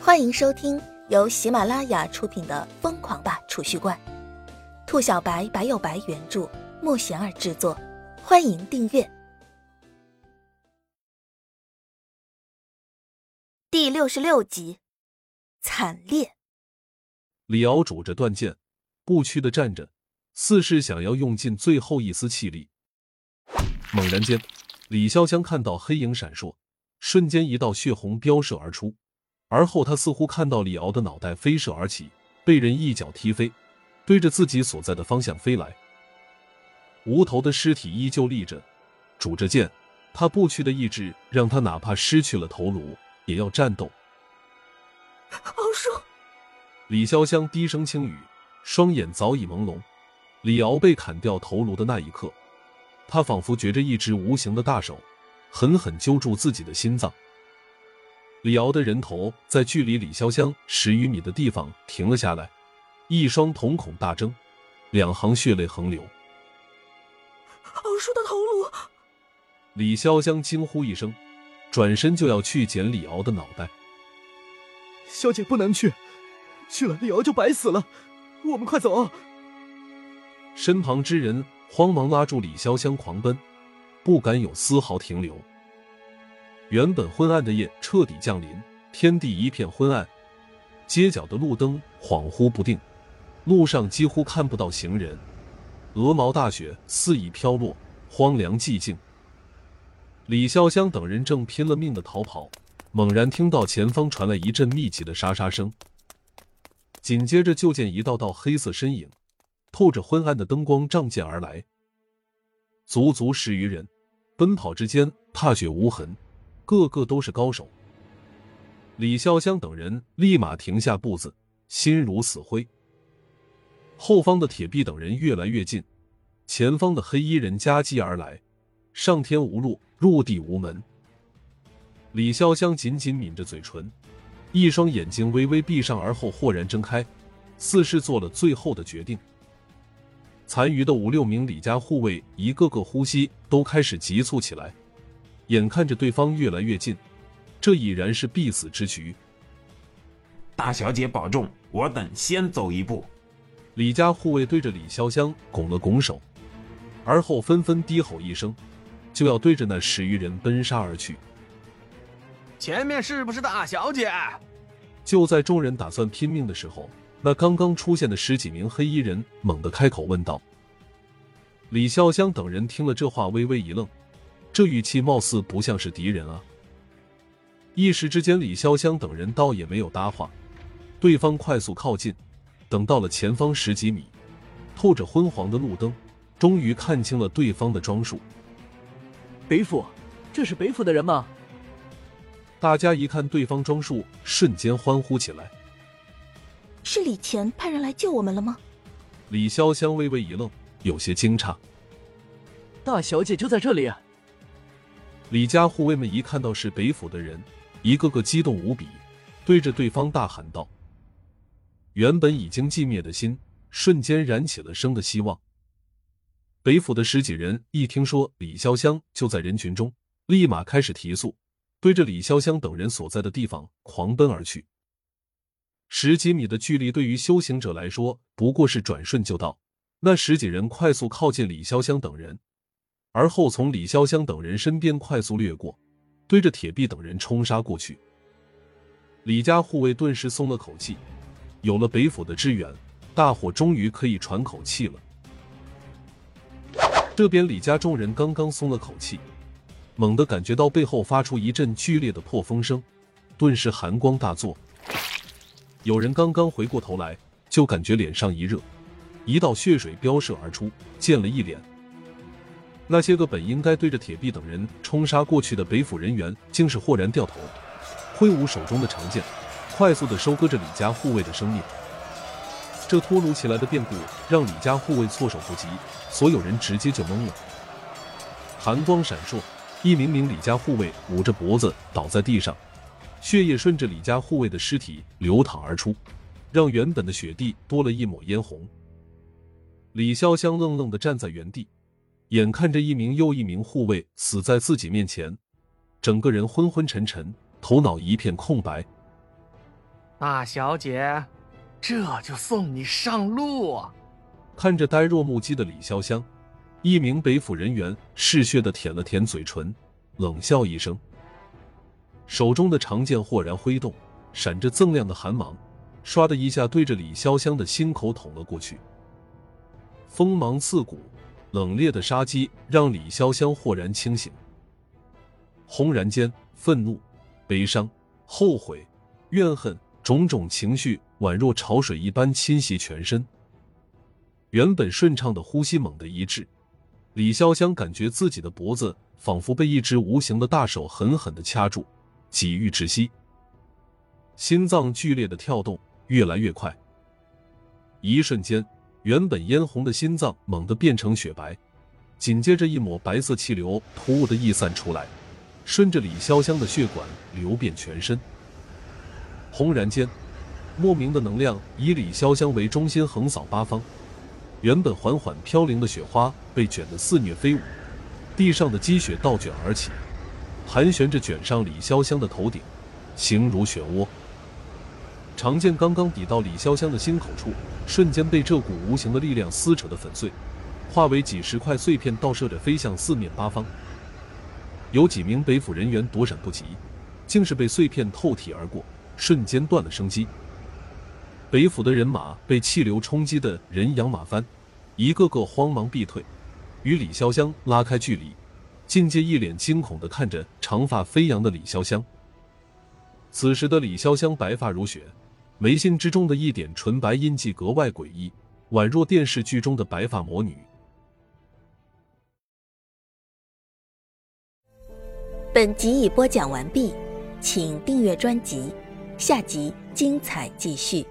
欢迎收听由喜马拉雅出品的《疯狂吧储蓄罐》，兔小白白有白原著，莫贤儿制作。欢迎订阅。第六十六集，惨烈。李敖拄着断剑，不屈的站着，似是想要用尽最后一丝气力。猛然间，李潇湘看到黑影闪烁，瞬间一道血红飙射而出。而后，他似乎看到李敖的脑袋飞射而起，被人一脚踢飞，对着自己所在的方向飞来。无头的尸体依旧立着，拄着剑，他不屈的意志让他哪怕失去了头颅，也要战斗。敖叔，李潇湘低声轻语，双眼早已朦胧。李敖被砍掉头颅的那一刻，他仿佛觉着一只无形的大手，狠狠揪住自己的心脏。李敖的人头在距离李潇湘十余米的地方停了下来，一双瞳孔大睁，两行血泪横流。敖叔的头颅！李潇湘惊呼一声，转身就要去捡李敖的脑袋。小姐不能去，去了李敖就白死了。我们快走！身旁之人慌忙拉住李潇湘，狂奔，不敢有丝毫停留。原本昏暗的夜彻底降临，天地一片昏暗，街角的路灯恍惚不定，路上几乎看不到行人，鹅毛大雪肆意飘落，荒凉寂静。李潇湘等人正拼了命的逃跑，猛然听到前方传来一阵密集的沙沙声，紧接着就见一道道黑色身影，透着昏暗的灯光仗剑而来，足足十余人，奔跑之间踏雪无痕。个个都是高手。李潇湘等人立马停下步子，心如死灰。后方的铁臂等人越来越近，前方的黑衣人夹击而来，上天无路，入地无门。李潇湘紧紧抿着嘴唇，一双眼睛微微闭上，而后豁然睁开，似是做了最后的决定。残余的五六名李家护卫，一个个呼吸都开始急促起来。眼看着对方越来越近，这已然是必死之局。大小姐保重，我等先走一步。李家护卫对着李潇湘拱了拱手，而后纷纷低吼一声，就要对着那十余人奔杀而去。前面是不是大小姐？就在众人打算拼命的时候，那刚刚出现的十几名黑衣人猛地开口问道。李潇湘等人听了这话，微微一愣。这语气貌似不像是敌人啊！一时之间，李潇湘等人倒也没有搭话。对方快速靠近，等到了前方十几米，透着昏黄的路灯，终于看清了对方的装束。北府，这是北府的人吗？大家一看对方装束，瞬间欢呼起来。是李乾派人来救我们了吗？李潇湘微微一愣，有些惊诧。大小姐就在这里。李家护卫们一看到是北府的人，一个个激动无比，对着对方大喊道：“原本已经寂灭的心，瞬间燃起了生的希望。”北府的十几人一听说李潇湘就在人群中，立马开始提速，对着李潇湘等人所在的地方狂奔而去。十几米的距离对于修行者来说不过是转瞬就到，那十几人快速靠近李潇湘等人。而后从李潇湘等人身边快速掠过，对着铁壁等人冲杀过去。李家护卫顿时松了口气，有了北府的支援，大伙终于可以喘口气了。这边李家众人刚刚松了口气，猛地感觉到背后发出一阵剧烈的破风声，顿时寒光大作。有人刚刚回过头来，就感觉脸上一热，一道血水飙射而出，溅了一脸。那些个本应该对着铁壁等人冲杀过去的北府人员，竟是豁然掉头，挥舞手中的长剑，快速的收割着李家护卫的生命。这突如其来的变故让李家护卫措手不及，所有人直接就懵了。寒光闪烁，一名名李家护卫捂着脖子倒在地上，血液顺着李家护卫的尸体流淌而出，让原本的雪地多了一抹嫣红。李潇湘愣愣的站在原地。眼看着一名又一名护卫死在自己面前，整个人昏昏沉沉，头脑一片空白。大小姐，这就送你上路啊！看着呆若木鸡的李潇湘，一名北府人员嗜血的舔了舔嘴唇，冷笑一声，手中的长剑豁然挥动，闪着锃亮的寒芒，唰的一下对着李潇湘的心口捅了过去。锋芒刺骨，冷冽的杀机让李潇湘豁然清醒。轰然间，愤怒、悲伤、后悔、怨恨，种种情绪宛若潮水一般侵袭全身。原本顺畅的呼吸猛地一滞，李潇湘感觉自己的脖子仿佛被一只无形的大手狠狠的掐住，几欲窒息。心脏剧烈的跳动，越来越快。一瞬间，原本嫣红的心脏猛地变成雪白，紧接着一抹白色气流突兀的溢散出来，顺着李潇湘的血管流遍全身。轰然间，莫名的能量以李潇湘为中心横扫八方。原本缓缓飘零的雪花被卷得肆虐飞舞，地上的积雪倒卷而起，盘旋着卷上李潇湘的头顶，形如漩涡。长剑刚刚抵到李潇湘的心口处，瞬间被这股无形的力量撕扯得粉碎，化为几十块碎片，倒射着飞向四面八方。有几名北府人员躲闪不及，竟是被碎片透体而过，瞬间断了生机。北府的人马被气流冲击的人仰马翻，一个个慌忙避退，与李潇湘拉开距离。境界一脸惊恐的看着长发飞扬的李潇湘。此时的李潇湘白发如雪，眉心之中的一点纯白印记格外诡异，宛若电视剧中的白发魔女。本集已播讲完毕，请订阅专辑，下集精彩继续。